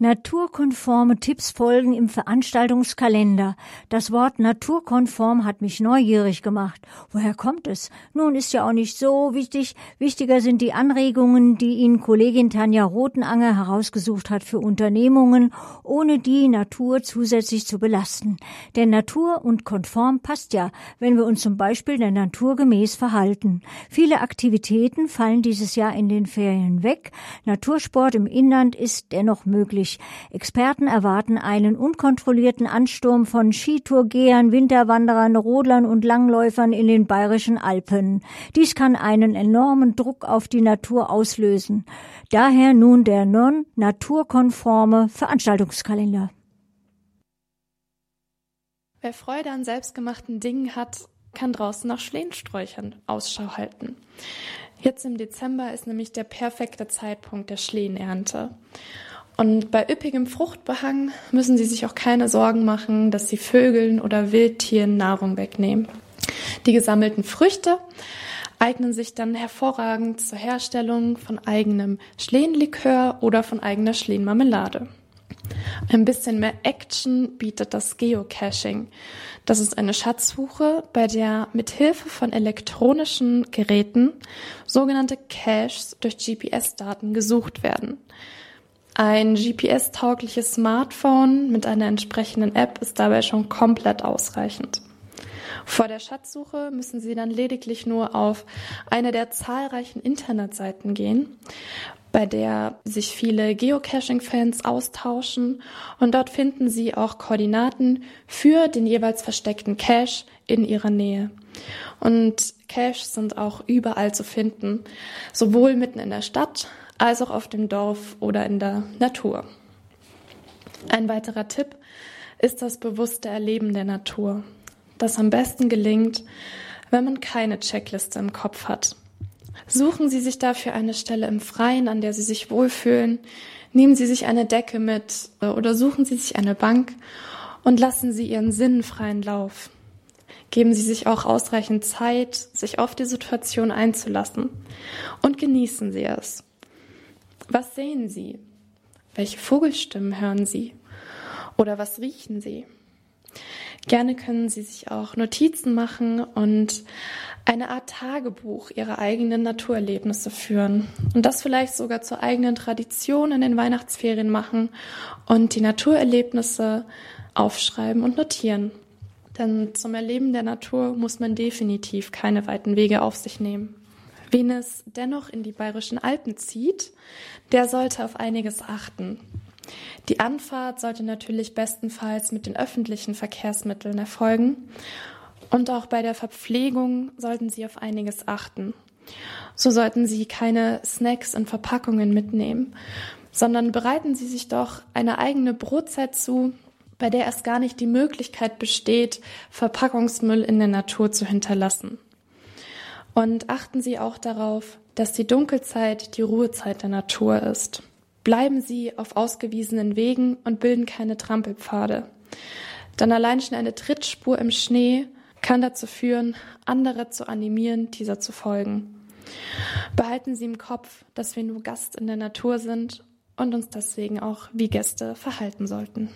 Naturkonforme Tipps folgen im Veranstaltungskalender. Das Wort naturkonform hat mich neugierig gemacht. Woher kommt es? Nun ist ja auch nicht so wichtig. Wichtiger sind die Anregungen, die Ihnen Kollegin Tanja Rotenanger herausgesucht hat für Unternehmungen, ohne die Natur zusätzlich zu belasten. Denn Natur und konform passt ja, wenn wir uns zum Beispiel der Natur gemäß verhalten. Viele Aktivitäten fallen dieses Jahr in den Ferien weg. Natursport im Inland ist dennoch möglich möglich. Experten erwarten einen unkontrollierten Ansturm von Skitourgehern, Winterwanderern, Rodlern und Langläufern in den bayerischen Alpen. Dies kann einen enormen Druck auf die Natur auslösen. Daher nun der non-naturkonforme Veranstaltungskalender. Wer Freude an selbstgemachten Dingen hat, kann draußen nach Schlehensträuchern Ausschau halten. Jetzt im Dezember ist nämlich der perfekte Zeitpunkt der Schlehenernte. Und bei üppigem Fruchtbehang müssen Sie sich auch keine Sorgen machen, dass Sie Vögeln oder Wildtieren Nahrung wegnehmen. Die gesammelten Früchte eignen sich dann hervorragend zur Herstellung von eigenem Schlehenlikör oder von eigener Schlehenmarmelade. Ein bisschen mehr Action bietet das Geocaching. Das ist eine Schatzsuche, bei der mit Hilfe von elektronischen Geräten sogenannte Caches durch GPS-Daten gesucht werden. Ein GPS-taugliches Smartphone mit einer entsprechenden App ist dabei schon komplett ausreichend. Vor der Schatzsuche müssen Sie dann lediglich nur auf eine der zahlreichen Internetseiten gehen, bei der sich viele Geocaching-Fans austauschen und dort finden Sie auch Koordinaten für den jeweils versteckten Cache in Ihrer Nähe. Und Caches sind auch überall zu finden, sowohl mitten in der Stadt als auch auf dem Dorf oder in der Natur. Ein weiterer Tipp ist das bewusste Erleben der Natur, das am besten gelingt, wenn man keine Checkliste im Kopf hat. Suchen Sie sich dafür eine Stelle im Freien, an der Sie sich wohlfühlen. Nehmen Sie sich eine Decke mit oder suchen Sie sich eine Bank und lassen Sie Ihren Sinnen freien Lauf. Geben Sie sich auch ausreichend Zeit, sich auf die Situation einzulassen und genießen Sie es. Was sehen Sie? Welche Vogelstimmen hören Sie? Oder was riechen Sie? Gerne können Sie sich auch Notizen machen und eine Art Tagebuch Ihrer eigenen Naturerlebnisse führen und das vielleicht sogar zur eigenen Tradition in den Weihnachtsferien machen und die Naturerlebnisse aufschreiben und notieren. Denn zum Erleben der Natur muss man definitiv keine weiten Wege auf sich nehmen. Wen es dennoch in die bayerischen Alpen zieht, der sollte auf einiges achten. Die Anfahrt sollte natürlich bestenfalls mit den öffentlichen Verkehrsmitteln erfolgen und auch bei der Verpflegung sollten Sie auf einiges achten. So sollten Sie keine Snacks in Verpackungen mitnehmen, sondern bereiten Sie sich doch eine eigene Brotzeit zu, bei der es gar nicht die Möglichkeit besteht, Verpackungsmüll in der Natur zu hinterlassen. Und achten Sie auch darauf, dass die Dunkelzeit die Ruhezeit der Natur ist. Bleiben Sie auf ausgewiesenen Wegen und bilden keine Trampelpfade. Denn allein schon eine Trittspur im Schnee kann dazu führen, andere zu animieren, dieser zu folgen. Behalten Sie im Kopf, dass wir nur Gast in der Natur sind und uns deswegen auch wie Gäste verhalten sollten.